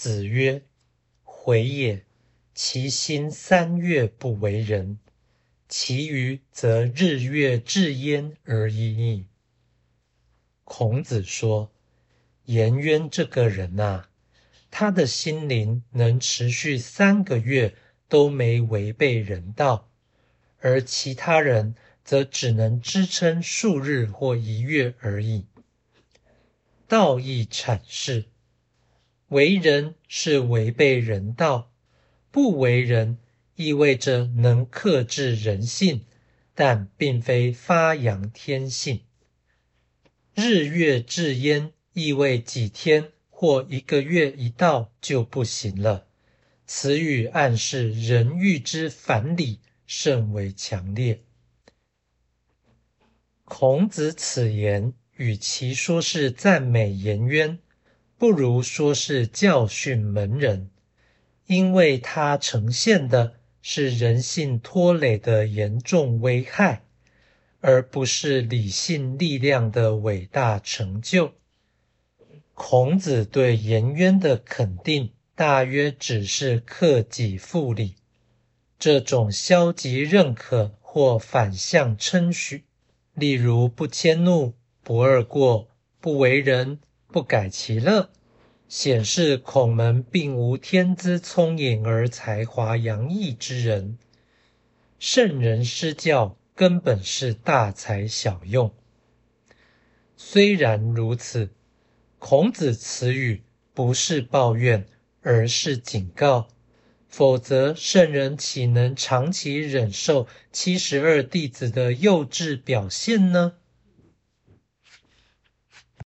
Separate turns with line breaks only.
子曰：“回也。其心三月不为人，其余则日月至焉而已矣。”孔子说：“颜渊这个人呐，他的心灵能持续三个月都没违背人道，而其他人则只能支撑数日或一月而已。”道义阐释。为人是违背人道，不为人意味着能克制人性，但并非发扬天性。日月至焉意味几天或一个月一到就不行了。此语暗示人欲之反理甚为强烈。孔子此言，与其说是赞美颜渊。不如说是教训门人，因为它呈现的是人性拖累的严重危害，而不是理性力量的伟大成就。孔子对颜渊的肯定，大约只是克己复礼，这种消极认可或反向称许，例如不迁怒、不贰过、不为人。不改其乐，显示孔门并无天资聪颖而才华洋溢之人。圣人施教根本是大材小用。虽然如此，孔子此语不是抱怨，而是警告。否则，圣人岂能长期忍受七十二弟子的幼稚表现呢？